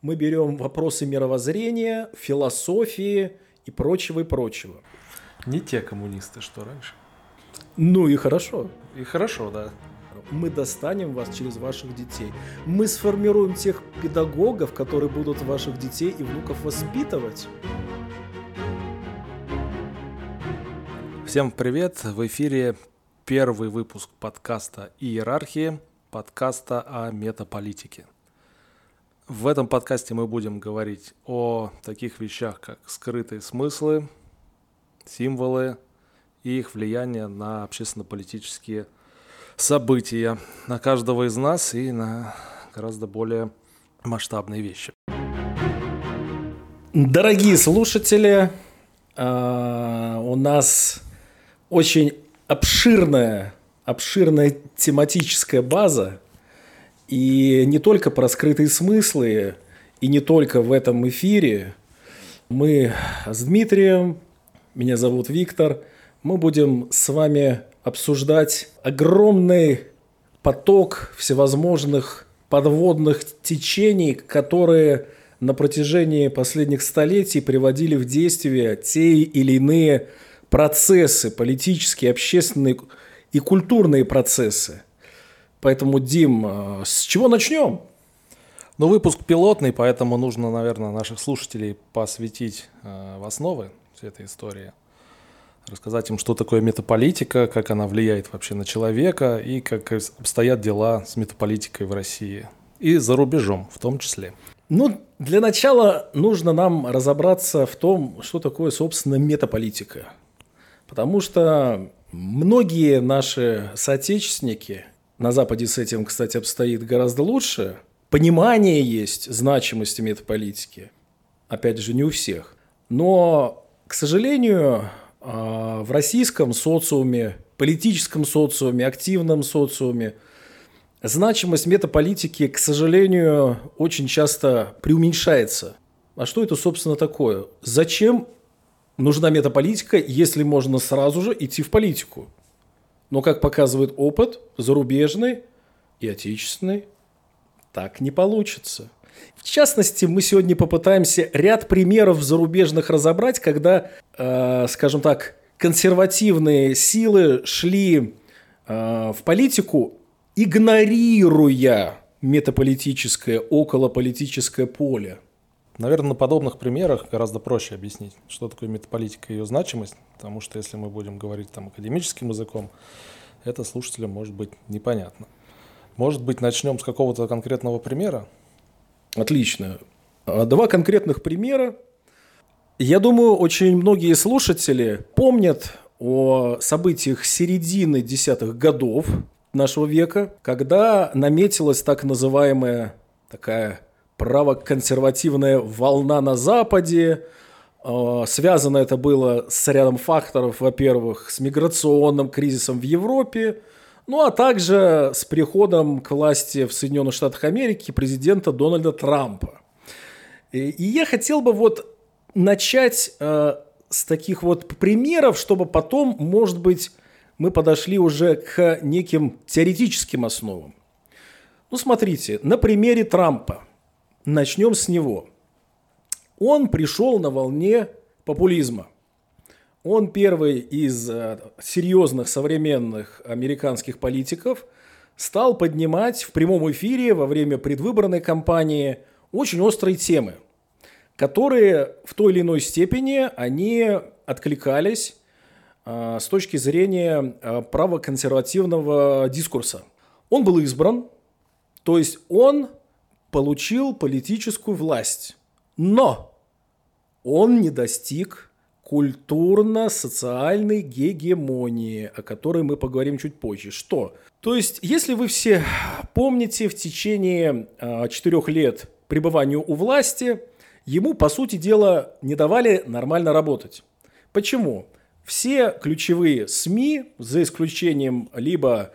Мы берем вопросы мировоззрения, философии и прочего и прочего. Не те коммунисты, что раньше. Ну и хорошо. И хорошо, да. Мы достанем вас через ваших детей. Мы сформируем тех педагогов, которые будут ваших детей и внуков воспитывать. Всем привет! В эфире первый выпуск подкаста «Иерархии», подкаста о метаполитике. В этом подкасте мы будем говорить о таких вещах, как скрытые смыслы, символы и их влияние на общественно-политические события, на каждого из нас и на гораздо более масштабные вещи. Дорогие слушатели, а, у нас очень обширная, обширная тематическая база, и не только про скрытые смыслы, и не только в этом эфире. Мы с Дмитрием, меня зовут Виктор, мы будем с вами обсуждать огромный поток всевозможных подводных течений, которые на протяжении последних столетий приводили в действие те или иные процессы, политические, общественные и культурные процессы. Поэтому, Дим, э, с чего начнем? Ну, выпуск пилотный, поэтому нужно, наверное, наших слушателей посвятить э, в основы всей этой истории. Рассказать им, что такое метаполитика, как она влияет вообще на человека и как обстоят дела с метаполитикой в России. И за рубежом в том числе. Ну, для начала нужно нам разобраться в том, что такое, собственно, метаполитика. Потому что многие наши соотечественники, на Западе с этим, кстати, обстоит гораздо лучше, понимание есть значимости метаполитики. Опять же, не у всех. Но, к сожалению, а, в российском социуме, политическом социуме, активном социуме значимость метаполитики, к сожалению, очень часто преуменьшается. А что это, собственно, такое? Зачем нужна метаполитика, если можно сразу же идти в политику. Но, как показывает опыт, зарубежный и отечественный, так не получится. В частности, мы сегодня попытаемся ряд примеров зарубежных разобрать, когда, э, скажем так, консервативные силы шли э, в политику, игнорируя метаполитическое, околополитическое поле. Наверное, на подобных примерах гораздо проще объяснить, что такое метаполитика и ее значимость, потому что если мы будем говорить там академическим языком, это слушателям может быть непонятно. Может быть, начнем с какого-то конкретного примера? Отлично. А, два конкретных примера. Я думаю, очень многие слушатели помнят о событиях середины десятых годов нашего века, когда наметилась так называемая такая правоконсервативная волна на Западе. А, связано это было с рядом факторов, во-первых, с миграционным кризисом в Европе, ну а также с приходом к власти в Соединенных Штатах Америки президента Дональда Трампа. И я хотел бы вот начать э, с таких вот примеров, чтобы потом, может быть, мы подошли уже к неким теоретическим основам. Ну, смотрите, на примере Трампа. Начнем с него. Он пришел на волне популизма. Он первый из э, серьезных современных американских политиков стал поднимать в прямом эфире во время предвыборной кампании очень острые темы, которые в той или иной степени они откликались э, с точки зрения э, правоконсервативного дискурса. Он был избран, то есть он получил политическую власть. Но он не достиг культурно-социальной гегемонии, о которой мы поговорим чуть позже. Что? То есть, если вы все помните, в течение э, четырех лет пребывания у власти, ему, по сути дела, не давали нормально работать. Почему? Все ключевые СМИ, за исключением либо а,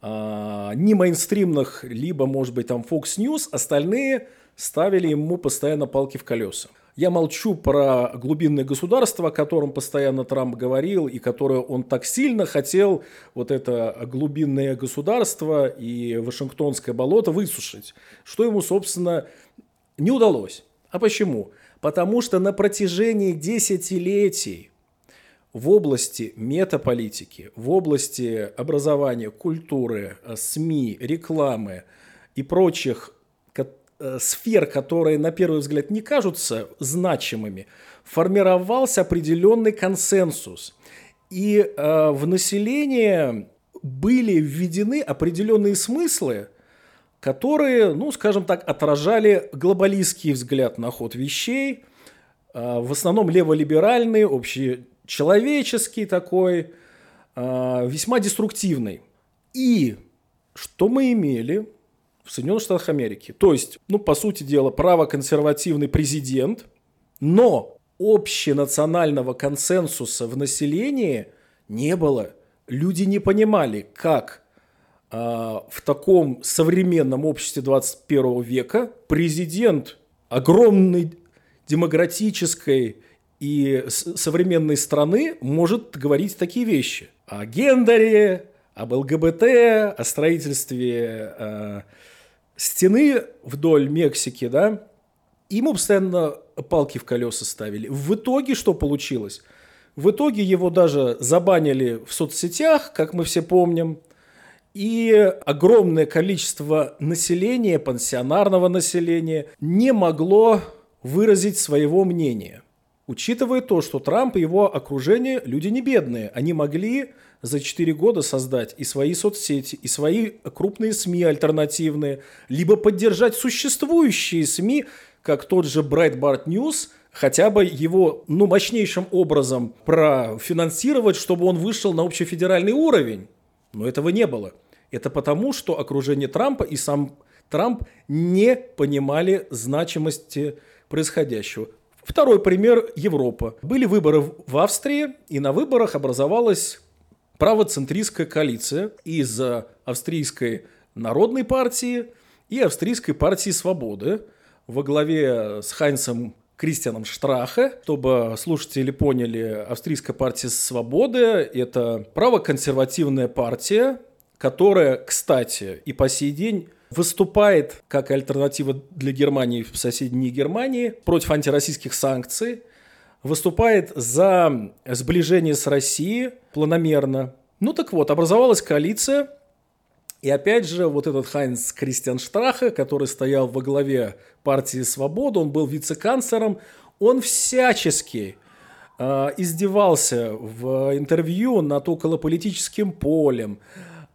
не мейнстримных, либо, может быть, там Fox News, остальные ставили ему постоянно палки в колеса. Я молчу про глубинное государство, о котором постоянно Трамп говорил, и которое он так сильно хотел, вот это глубинное государство и Вашингтонское болото высушить. Что ему, собственно, Не удалось. А почему? Потому что на протяжении десятилетий в области метаполитики, в области образования, культуры, э, СМИ, рекламы и прочих э, сфер, которые на первый взгляд не кажутся значимыми, формировался определенный консенсус. И э, в население были введены определенные смыслы, которые, ну, скажем так, отражали глобалистский взгляд на ход вещей, э, в основном леволиберальный, общечеловеческий такой, э, весьма деструктивный. И что мы имели в Соединенных Штатах Америки? То есть, ну, по сути дела, правоконсервативный президент, но общенационального консенсуса в населении не было. Люди не понимали, как э, в таком современном обществе 21 века президент огромной демократической и современной страны может говорить такие вещи о гендере, об ЛГБТ, о строительстве э, стены вдоль Мексики, да, ему постоянно палки в колеса ставили. В итоге что получилось? В итоге его даже забанили в соцсетях, как мы все помним. И огромное количество населения, пансионарного населения, не могло выразить своего мнения. Учитывая то, что Трамп и его окружение люди не бедные, они могли за 4 года создать и свои соцсети, и свои крупные СМИ альтернативные, либо поддержать существующие СМИ, как тот же Breitbart News, хотя бы его ну, мощнейшим образом профинансировать, чтобы он вышел на общефедеральный уровень. Но этого не было. Это потому, что окружение Трампа и сам Трамп не понимали значимости происходящего. Второй пример – Европа. Были выборы в Австрии, и на выборах образовалась правоцентристская коалиция из австрийской народной партии и австрийской партии свободы – во главе с Хайнсом Кристианом Штрахе, чтобы слушатели поняли, австрийская партия свободы – это правоконсервативная партия, которая, кстати, и по сей день выступает как альтернатива для Германии в соседней Германии против антироссийских санкций, выступает за сближение с Россией планомерно. Ну так вот, образовалась коалиция, и опять же, вот этот Хайнц Кристиан Штрахе, который стоял во главе партии «Свобода», он был вице-канцлером, он всячески э, издевался в интервью над околополитическим полем,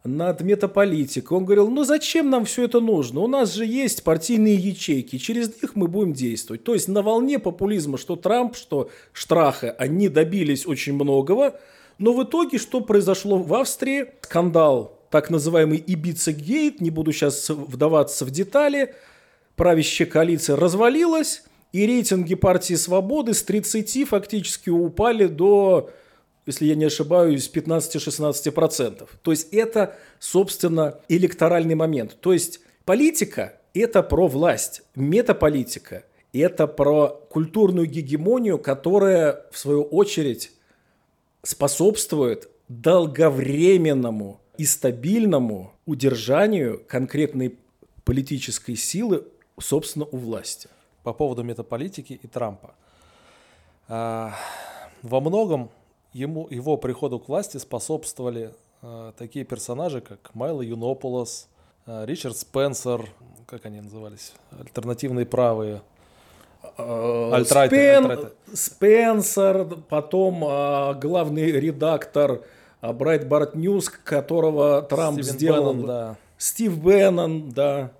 над метаполитикой. Он говорил, ну зачем нам все это нужно? У нас же есть партийные ячейки, через них мы будем действовать. То есть на волне популизма, что Трамп, что Штраха, они добились очень многого, но в итоге что произошло в Австрии? Скандал так называемый Ибица-гейт, не буду сейчас вдаваться в детали, правящая коалиция развалилась, и рейтинги партии свободы с 30 фактически упали до, если я не ошибаюсь, 15-16%. То есть это, собственно, электоральный момент. То есть политика – это про власть, метаполитика – это про культурную гегемонию, которая, в свою очередь, способствует долговременному и стабильному удержанию конкретной политической силы, собственно, у власти. По поводу метаполитики и Трампа. А, во многом ему, его приходу к власти способствовали а, такие персонажи, как Майло Юнополос, а, Ричард Спенсер, как они назывались, альтернативные правые, Альтрайты, Спен... альтрайты. Спенсер, потом а, главный редактор а Breitbart News, которого Трамп Стивен сделал. Беннон, да. Стив Беннон, да.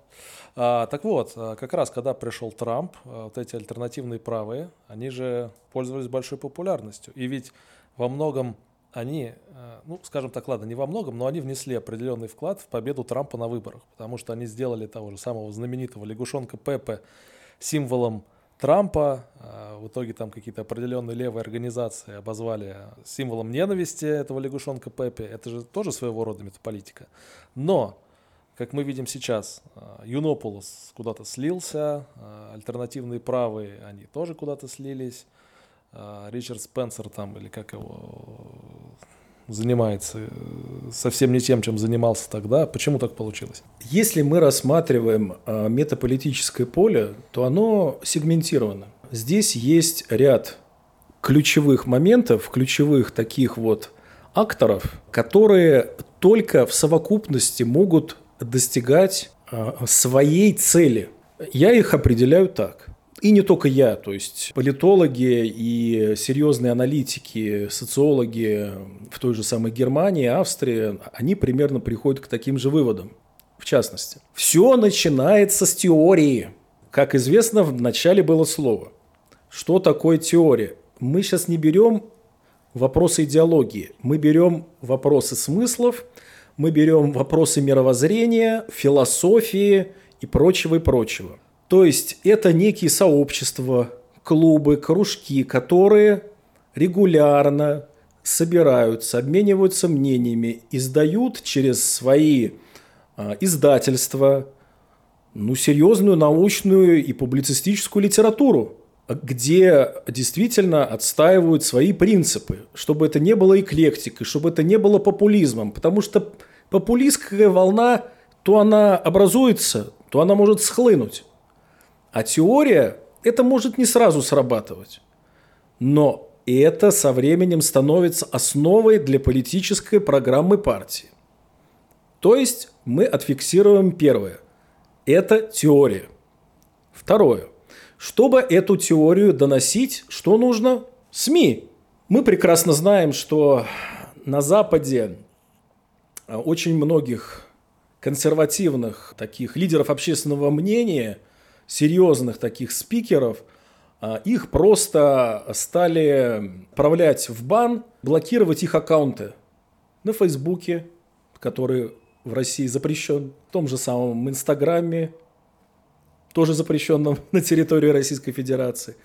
А, так вот, а, как раз когда пришел Трамп, вот эти альтернативные правые, они же пользовались большой популярностью. И ведь во многом они, ну, скажем так, ладно, не во многом, но они внесли определенный вклад в победу Трампа на выборах, потому что они сделали того же самого знаменитого лягушонка Пепе символом Трампа. А, в итоге там какие-то определенные левые организации обозвали символом ненависти этого лягушонка Пеппи. Это же тоже своего рода метаполитика. Но, как мы видим сейчас, а, Юнополос куда-то слился, альтернативные правые, они тоже куда-то слились. Ричард Спенсер там, или как его, занимается э, совсем не тем, чем занимался тогда. Почему так получилось? Если мы рассматриваем э, метаполитическое поле, то оно сегментировано. Здесь есть ряд ключевых моментов, ключевых таких вот акторов, которые только в совокупности могут достигать э, своей цели. Я их определяю так. И не только я, то есть политологи и серьезные аналитики, социологи в той же самой Германии, Австрии, они примерно приходят к таким же выводам. В частности, все начинается с теории. Как известно, в начале было слово. Что такое теория? Мы сейчас не берем вопросы идеологии, мы берем вопросы смыслов, мы берем вопросы мировоззрения, философии и прочего и прочего. То есть это некие сообщества, клубы, кружки, которые регулярно собираются, обмениваются мнениями, издают через свои а, издательства ну, серьезную научную и публицистическую литературу, где действительно отстаивают свои принципы, чтобы это не было эклектикой, чтобы это не было популизмом, потому что популистская волна, то она образуется, то она может схлынуть. А теория, это может не сразу срабатывать. Но это со временем становится основой для политической программы партии. То есть мы отфиксируем первое. Это теория. Второе. Чтобы эту теорию доносить, что нужно? СМИ. Мы прекрасно знаем, что на Западе очень многих консервативных таких лидеров общественного мнения – серьезных таких спикеров, а, их просто стали отправлять в бан, блокировать их аккаунты на Фейсбуке, который в России запрещен, в том же самом Инстаграме, тоже запрещенном на территории Российской Федерации,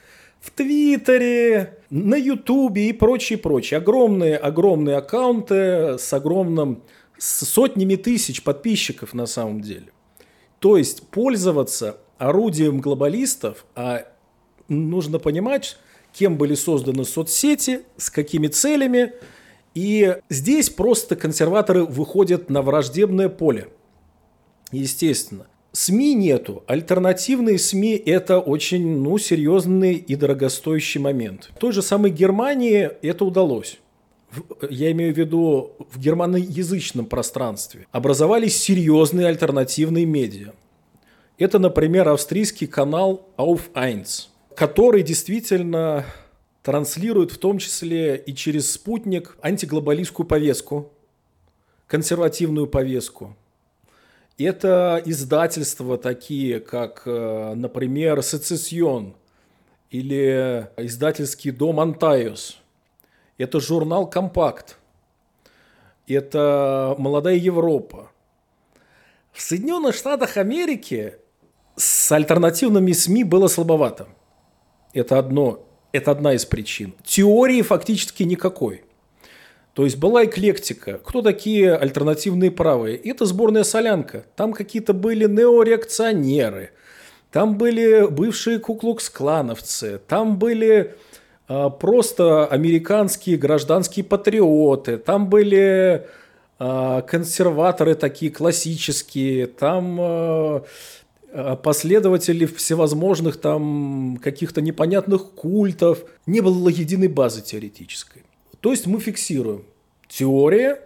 в Твиттере, на Ютубе и прочее, прочее. Огромные, огромные аккаунты с огромным, с сотнями тысяч подписчиков на самом деле. То есть пользоваться орудием глобалистов, а нужно понимать, кем были созданы соцсети, с какими целями. И здесь просто консерваторы выходят на враждебное поле. Естественно. СМИ нету. Альтернативные СМИ – это очень ну, серьезный и дорогостоящий момент. В той же самой Германии это удалось. Я имею в виду в германоязычном пространстве. Образовались серьезные альтернативные медиа. Это, например, австрийский канал Auf 1, который действительно транслирует в том числе и через спутник антиглобалистскую повестку, консервативную повестку. Это издательства такие, как, э, например, «Сецессион» или издательский дом «Антайос». Это журнал «Компакт». Это «Молодая Европа». В Соединенных Штатах Америки с альтернативными СМИ было слабовато. Это одно, это одна из причин. Теории фактически никакой. То есть была эклектика. Кто такие альтернативные правые? Это сборная солянка. Там какие-то были неореакционеры. Там были бывшие куклукс-клановцы. Там были э, просто американские гражданские патриоты. Там были э, консерваторы такие классические. Там... Э, последователи всевозможных там каких-то непонятных культов. Не было единой базы теоретической. То есть мы фиксируем теория,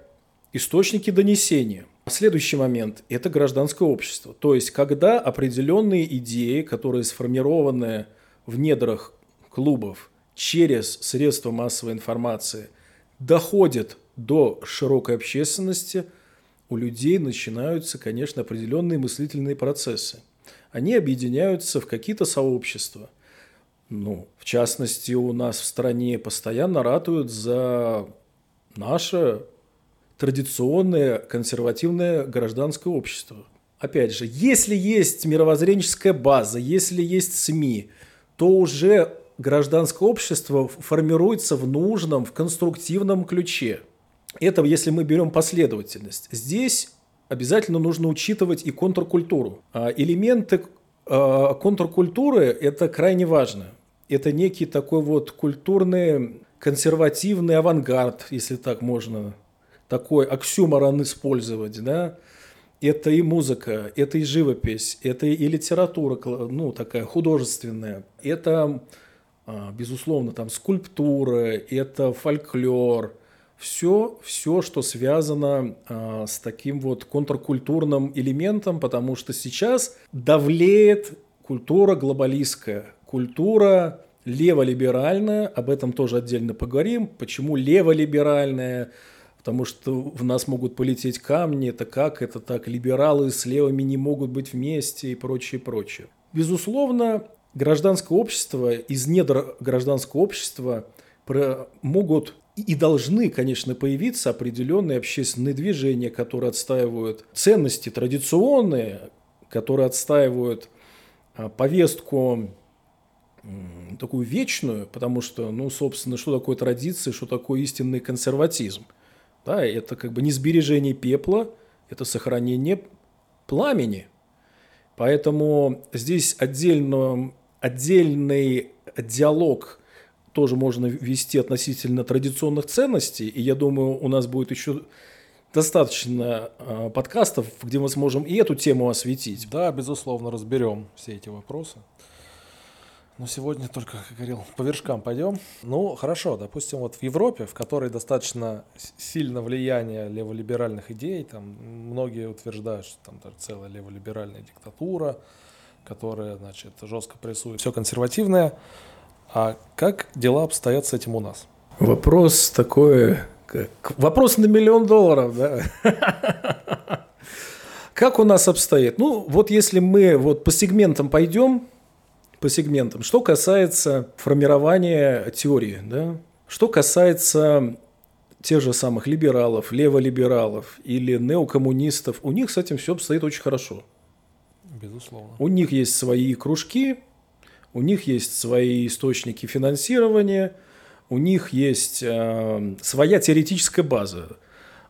источники донесения. Следующий момент – это гражданское общество. То есть, когда определенные идеи, которые сформированы в недрах клубов через средства массовой информации, доходят до широкой общественности, у людей начинаются, конечно, определенные мыслительные процессы – они объединяются в какие-то сообщества. Ну, в частности, у нас в стране постоянно ратуют за наше традиционное консервативное гражданское общество. Опять же, если есть мировоззренческая база, если есть СМИ, то уже гражданское общество формируется в нужном, в конструктивном ключе. Это если мы берем последовательность. Здесь обязательно нужно учитывать и контркультуру. А элементы а, контркультуры – это крайне важно. Это некий такой вот культурный консервативный авангард, если так можно такой оксюморон использовать, да, это и музыка, это и живопись, это и литература, ну, такая художественная, это, а, безусловно, там скульптура, это фольклор, все, все, что связано а, с таким вот контркультурным элементом, потому что сейчас давлеет культура глобалистская, культура леволиберальная, об этом тоже отдельно поговорим, почему леволиберальная, потому что в нас могут полететь камни, это как, это так, либералы с левыми не могут быть вместе и прочее, прочее. Безусловно, гражданское общество, из недр гражданского общества могут и должны, конечно, появиться определенные общественные движения, которые отстаивают ценности традиционные, которые отстаивают а, повестку такую вечную, потому что, ну, собственно, что такое традиция, что такое истинный консерватизм. Да, это как бы не сбережение пепла, это сохранение пламени. Поэтому здесь отдельно, отдельный диалог тоже можно вести относительно традиционных ценностей, и я думаю, у нас будет еще достаточно э, подкастов, где мы сможем и эту тему осветить. Да, безусловно, разберем все эти вопросы. Но сегодня только, как говорил, по вершкам пойдем. Ну, хорошо, допустим, вот в Европе, в которой достаточно сильно влияние леволиберальных идей, там многие утверждают, что там даже целая леволиберальная диктатура, которая, значит, жестко прессует все консервативное. А как дела обстоят с этим у нас? Вопрос такой, как... вопрос на миллион долларов, да? Как у нас обстоит? Ну, вот если мы вот по сегментам пойдем, по сегментам. Что касается формирования теории, да? что касается тех же самых либералов, леволибералов или неокоммунистов, у них с этим все обстоит очень хорошо. Безусловно. У них есть свои кружки, у них есть свои источники финансирования, у них есть э, своя теоретическая база.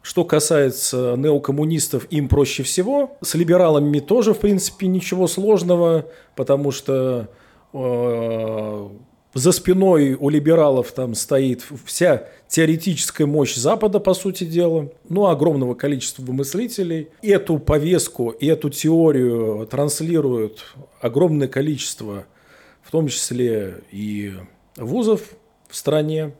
Что касается неокоммунистов, им проще всего. С либералами тоже, в принципе, ничего сложного, потому что Э, за спиной у либералов там стоит вся теоретическая мощь Запада, по сути дела, ну, огромного количества мыслителей. Эту повестку, эту теорию транслируют огромное количество, том числе и вузов в стране.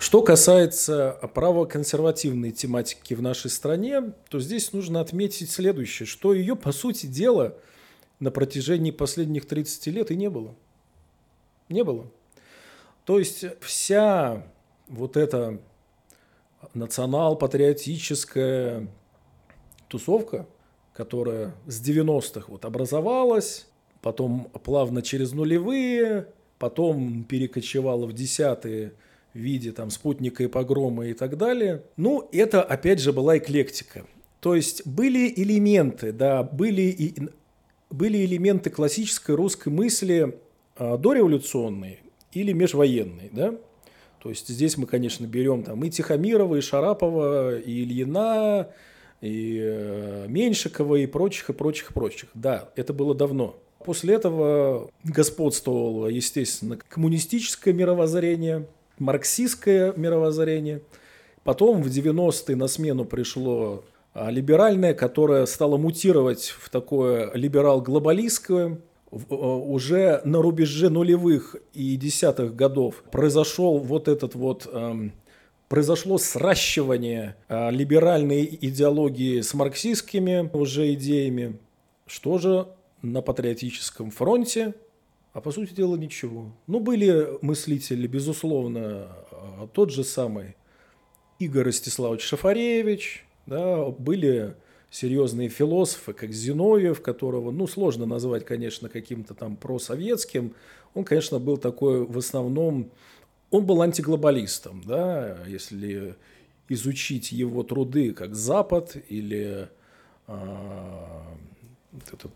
Что касается правоконсервативной тематики в нашей стране, то здесь нужно отметить следующее, что ее, по сути дела, на протяжении последних 30 лет и не было. Не было. То есть вся вот эта национал-патриотическая тусовка, которая с 90-х вот образовалась, потом плавно через нулевые, потом перекочевала в десятые в виде там спутника и погрома и так далее. Ну, это опять же была эклектика. То есть были элементы, да, были, и, были элементы классической русской мысли а, дореволюционный или межвоенный, да? То есть здесь мы, конечно, берем там и Тихомирова, и Шарапова, и Ильина, и э, Меньшикова, и прочих, и прочих, и прочих. Да, это было давно. После этого господствовало, естественно, коммунистическое мировоззрение, марксистское мировоззрение. Потом в 90-е на смену пришло а, либеральное, которое стало мутировать в такое либерал-глобалистское, Э, уже на рубеже нулевых и десятых годов произошел вот этот вот эм, произошло сращивание э, либеральной идеологии с марксистскими уже идеями. Что же на патриотическом фронте? А по сути дела ничего. Ну, были мыслители, безусловно, э, тот же самый Игорь Ростиславович Шафаревич, да, были серьезные философы, как Зиновьев, которого, ну, сложно назвать, конечно, каким-то там просоветским. Он, конечно, был такой в основном, он был антиглобалистом, да, если изучить его труды как Запад или, а, этот,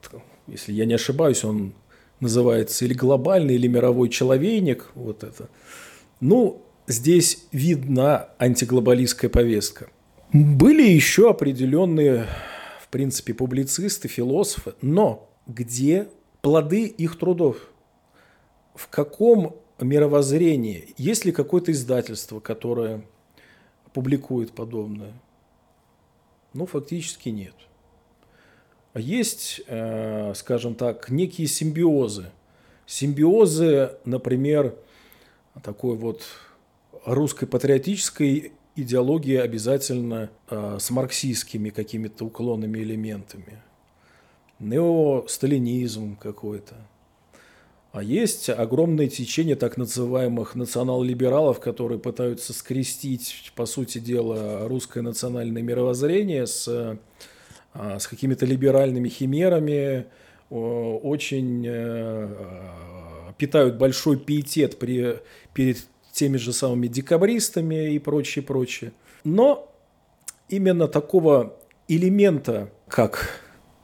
если я не ошибаюсь, он называется или глобальный, или мировой человейник, вот это. Ну, здесь видна антиглобалистская повестка. Были еще определенные, в принципе, публицисты, философы, но где плоды их трудов? В каком мировоззрении? Есть ли какое-то издательство, которое публикует подобное? Ну, фактически нет. Есть, э, скажем так, некие симбиозы. Симбиозы, например, такой вот русской патриотической идеологии обязательно э, с марксистскими какими-то уклонными элементами. Неосталинизм какой-то. А есть огромное течение так называемых национал-либералов, которые пытаются скрестить, по сути дела, русское национальное мировоззрение с, с какими-то либеральными химерами, очень э, питают большой пиетет при, перед теми же самыми декабристами и прочее, прочее. Но именно такого элемента, как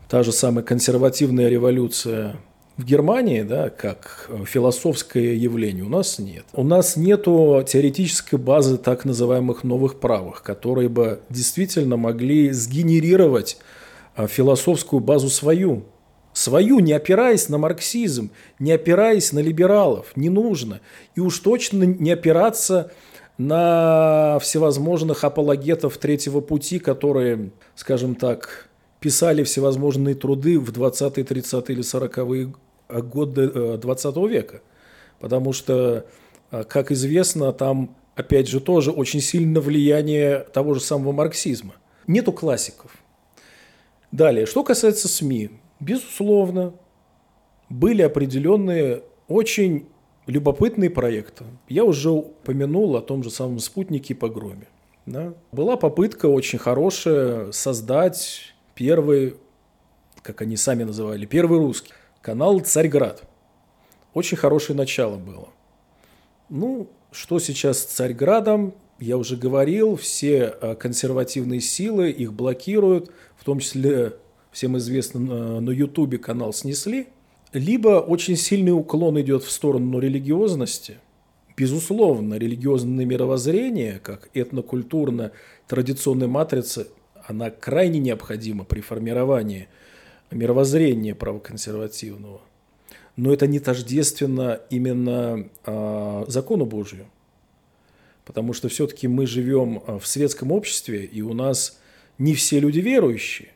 та же самая консервативная революция в Германии, да, как философское явление, у нас нет. У нас нет теоретической базы так называемых новых правых, которые бы действительно могли сгенерировать а, философскую базу свою, Свою, не опираясь на марксизм, не опираясь на либералов, не нужно. И уж точно не опираться на всевозможных апологетов третьего пути, которые, скажем так, писали всевозможные труды в 20-е, 30-е или 40-е годы 20 э, века. Потому что, э, как известно, там, опять же, тоже очень сильно влияние того же самого марксизма. Нету классиков. Далее, что касается СМИ. Безусловно, были определенные очень любопытные проекты. Я уже упомянул о том же самом спутнике погроме. Да? Была попытка очень хорошая создать первый, как они сами называли, первый русский канал «Царьград». Очень хорошее начало было. Ну, что сейчас с Царьградом, я уже говорил, все э, консервативные силы их блокируют, в том числе всем известно, на Ютубе канал снесли, либо очень сильный уклон идет в сторону религиозности. Безусловно, религиозное мировоззрение, как этнокультурно-традиционная матрица, она крайне необходима при формировании мировоззрения правоконсервативного. Но это не тождественно именно э, закону Божию. Потому что все-таки мы живем а, в светском обществе, и у нас не все люди верующие.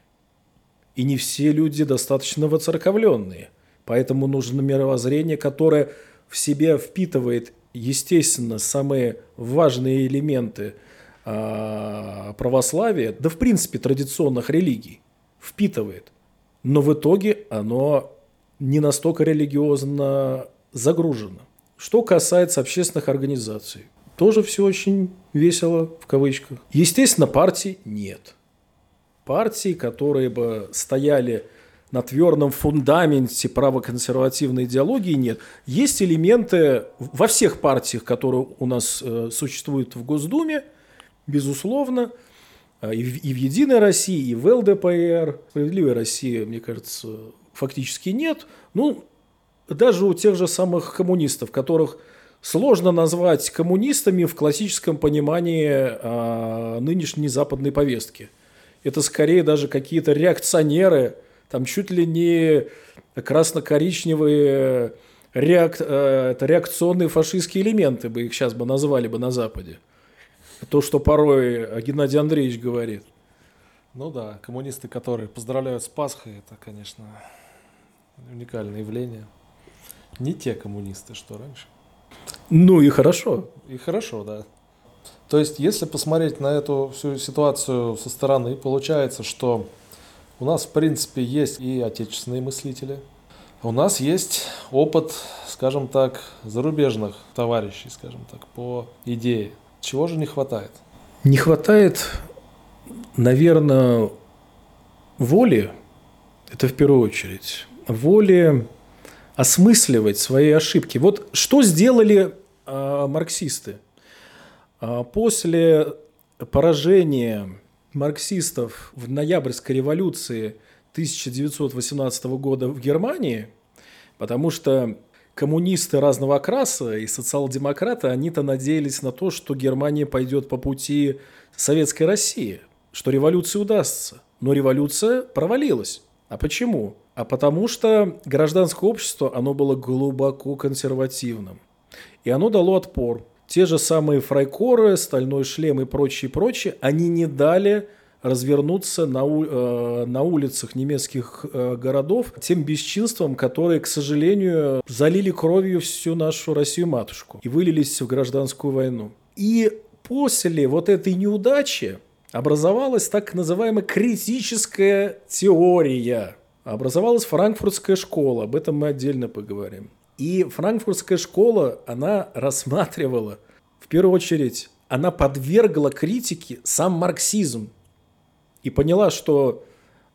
И не все люди достаточно воцерковленные. Поэтому нужно мировоззрение, которое в себя впитывает, естественно, самые важные элементы э, православия, да в принципе традиционных религий, впитывает. Но в итоге оно не настолько религиозно загружено. Что касается общественных организаций, тоже все очень весело в кавычках. Естественно, партий нет партий, которые бы стояли на твердом фундаменте правоконсервативной идеологии нет. Есть элементы во всех партиях, которые у нас э, существуют в Госдуме, безусловно, э, и в, и в «Единой России», и в ЛДПР. «Справедливой России», мне кажется, фактически нет. Ну, даже у тех же самых коммунистов, которых сложно назвать коммунистами в классическом понимании а, нынешней западной повестки – это скорее даже какие-то реакционеры, там чуть ли не красно-коричневые реак... Э, это реакционные фашистские элементы бы их сейчас бы назвали бы на Западе. То, что порой Геннадий Андреевич говорит. Ну да, коммунисты, которые поздравляют с Пасхой, это, конечно, уникальное явление. Не те коммунисты, что раньше. Ну и хорошо. И хорошо, да. То есть, если посмотреть на эту всю ситуацию со стороны, получается, что у нас, в принципе, есть и отечественные мыслители, у нас есть опыт, скажем так, зарубежных товарищей, скажем так, по идее. Чего же не хватает? Не хватает, наверное, воли, это в первую очередь, воли осмысливать свои ошибки. Вот что сделали э, марксисты – а после поражения марксистов в ноябрьской революции 1918 года в Германии, потому что коммунисты разного окраса и социал-демократы, они-то надеялись на то, что Германия пойдет по пути советской России, что революция удастся. Но революция провалилась. А почему? А потому что гражданское общество, оно было глубоко консервативным. И оно дало отпор те же самые фрайкоры, стальной шлем и прочее, прочее, они не дали развернуться на, э, на улицах немецких э, городов тем бесчинством, которые, к сожалению, залили кровью всю нашу Россию-матушку и вылились в гражданскую войну. И после вот этой неудачи образовалась так называемая критическая теория. Образовалась франкфуртская школа, об этом мы отдельно поговорим. И франкфуртская школа, она рассматривала, в первую очередь, она подвергла критике сам марксизм и поняла, что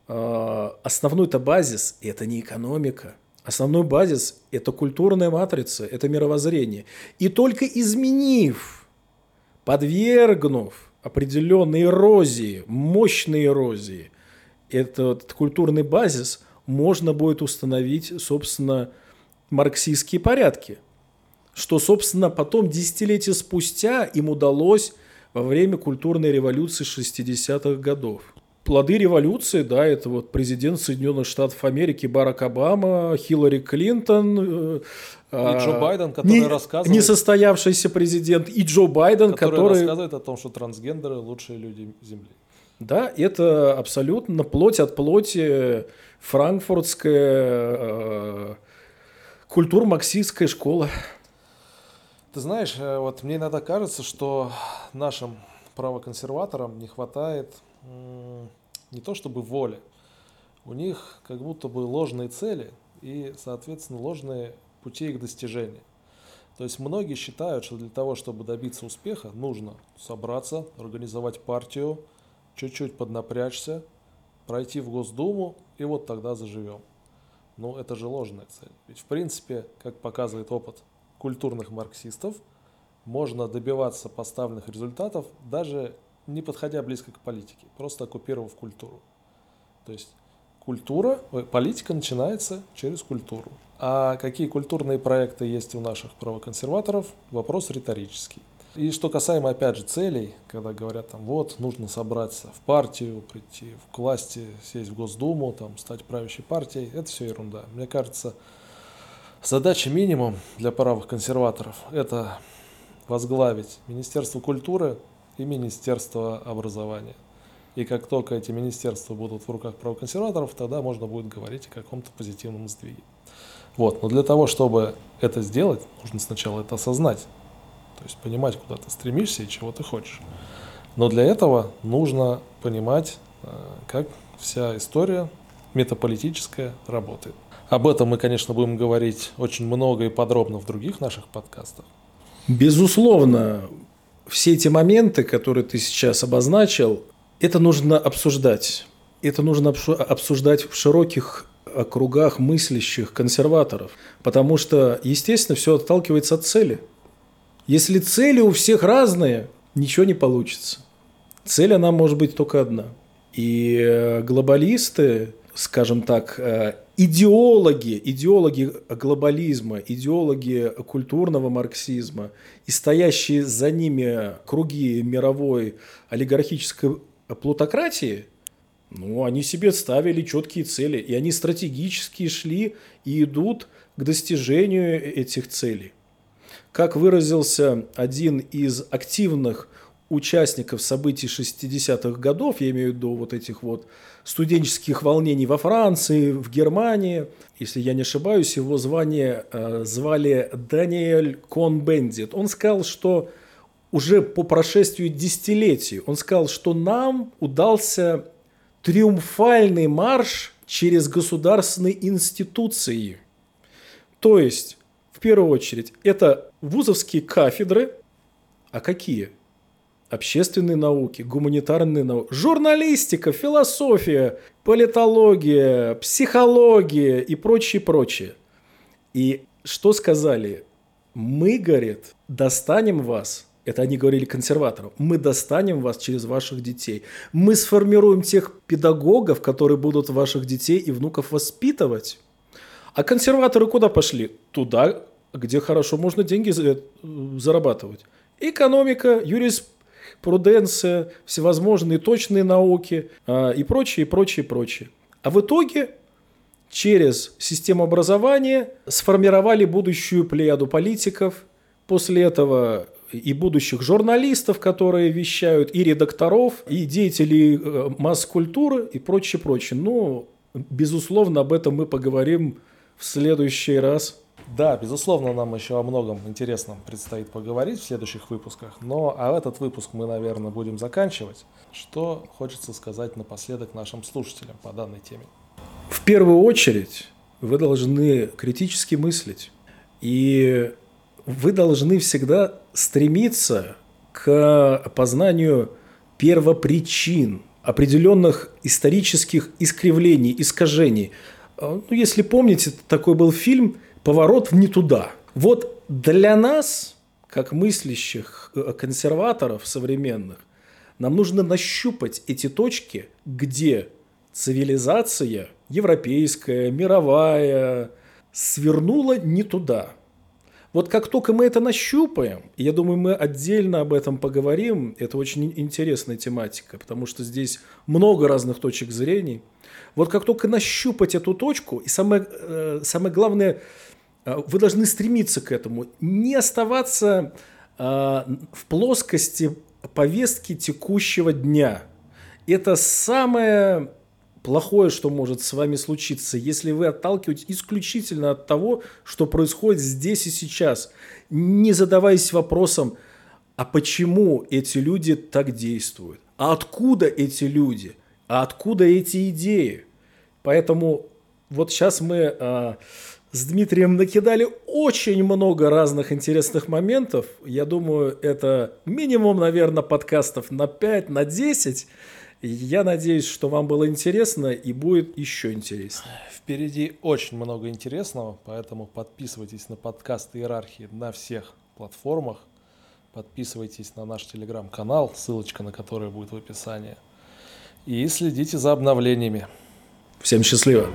э, основной-то базис – это не экономика, основной базис – это культурная матрица, это мировоззрение. И только изменив, подвергнув определенной эрозии, мощной эрозии, этот культурный базис можно будет установить, собственно, марксистские порядки. Что, собственно, потом, десятилетия спустя, им удалось во время культурной революции 60-х годов. Плоды революции, да, это вот президент Соединенных Штатов Америки Барак Обама, Хиллари Клинтон, э, и Джо а, Байден, который не, рассказывает... Несостоявшийся президент, и Джо Байден, который... Который рассказывает о том, что трансгендеры лучшие люди Земли. Да, это абсолютно плоть от плоти франкфуртская э, культур-марксистская школа. Ты знаешь, э, вот мне иногда кажется, что нашим правоконсерваторам не хватает не то чтобы воли, у них как будто бы ложные цели и, соответственно, ложные пути их достижения. То есть многие считают, что для того, чтобы добиться успеха, нужно собраться, организовать партию, чуть-чуть поднапрячься, пройти в Госдуму, и вот тогда заживем. Ну, это же ложная цель. Ведь, в принципе, как показывает опыт культурных марксистов, можно добиваться поставленных результатов, даже не подходя близко к политике, просто оккупировав культуру. То есть культура, политика начинается через культуру. А какие культурные проекты есть у наших правоконсерваторов, вопрос риторический. И что касаемо, опять же, целей, когда говорят, там, вот, нужно собраться в партию, прийти к власти, сесть в Госдуму, там, стать правящей партией, это все ерунда. Мне кажется, задача минимум для правых консерваторов – это возглавить Министерство культуры и Министерство образования. И как только эти министерства будут в руках правоконсерваторов, тогда можно будет говорить о каком-то позитивном сдвиге. Вот. Но для того, чтобы это сделать, нужно сначала это осознать. То есть понимать, куда ты стремишься и чего ты хочешь. Но для этого нужно понимать, э, как вся история метаполитическая работает. Об этом мы, конечно, будем говорить очень много и подробно в других наших подкастах. Безусловно, все эти моменты, которые ты сейчас обозначил, это нужно обсуждать. Это нужно обсуждать в широких кругах мыслящих консерваторов. Потому что, естественно, все отталкивается от цели – если цели у всех разные, ничего не получится. Цель, она может быть только одна. И э, глобалисты, скажем так, э, идеологи, идеологи глобализма, идеологи культурного марксизма и стоящие за ними круги мировой олигархической плутократии, ну, они себе ставили четкие цели, и они стратегически шли и идут к достижению этих целей. Как выразился один из активных участников событий 60-х годов, я имею в виду вот этих вот студенческих волнений во Франции, в Германии. Если я не ошибаюсь, его звание э, звали Даниэль Кон-Бендит. Он сказал, что уже по прошествию десятилетий, он сказал, что нам удался триумфальный марш через государственные институции. То есть первую очередь, это вузовские кафедры. А какие? Общественные науки, гуманитарные науки, журналистика, философия, политология, психология и прочее, прочее. И что сказали? Мы, говорит, достанем вас – это они говорили консерваторам, мы достанем вас через ваших детей. Мы сформируем тех педагогов, которые будут ваших детей и внуков воспитывать. А консерваторы куда пошли? Туда, где хорошо можно деньги зарабатывать. Экономика, юриспруденция, всевозможные точные науки а, и прочее, прочее, прочее. А в итоге через систему образования сформировали будущую плеяду политиков. После этого и будущих журналистов, которые вещают, и редакторов, и деятелей э, масс-культуры и прочее, прочее. Но, безусловно, об этом мы поговорим в следующий раз. Да, безусловно, нам еще о многом интересном предстоит поговорить в следующих выпусках, но а этот выпуск мы, наверное, будем заканчивать. Что хочется сказать напоследок нашим слушателям по данной теме? В первую очередь вы должны критически мыслить. И вы должны всегда стремиться к познанию первопричин определенных исторических искривлений, искажений. Ну, если помните, такой был фильм «Поворот в не туда». Вот для нас, как мыслящих э, консерваторов современных, нам нужно нащупать эти точки, где цивилизация европейская, мировая свернула не туда – вот как только мы это нащупаем, я думаю, мы отдельно об этом поговорим, это очень интересная тематика, потому что здесь много разных точек зрения. Вот как только нащупать эту точку, и самое, э, самое главное, вы должны стремиться к этому, не оставаться э, в плоскости повестки текущего дня. Это самое плохое, что может с вами случиться, если вы отталкиваетесь исключительно от того, что происходит здесь и сейчас, не задаваясь вопросом, а почему эти люди так действуют, а откуда эти люди, а откуда эти идеи. Поэтому вот сейчас мы а, с Дмитрием накидали очень много разных интересных моментов. Я думаю, это минимум, наверное, подкастов на 5, на 10. Я надеюсь, что вам было интересно и будет еще интереснее. Впереди очень много интересного, поэтому подписывайтесь на подкаст Иерархии на всех платформах. Подписывайтесь на наш телеграм-канал, ссылочка на который будет в описании. И следите за обновлениями. Всем счастливо!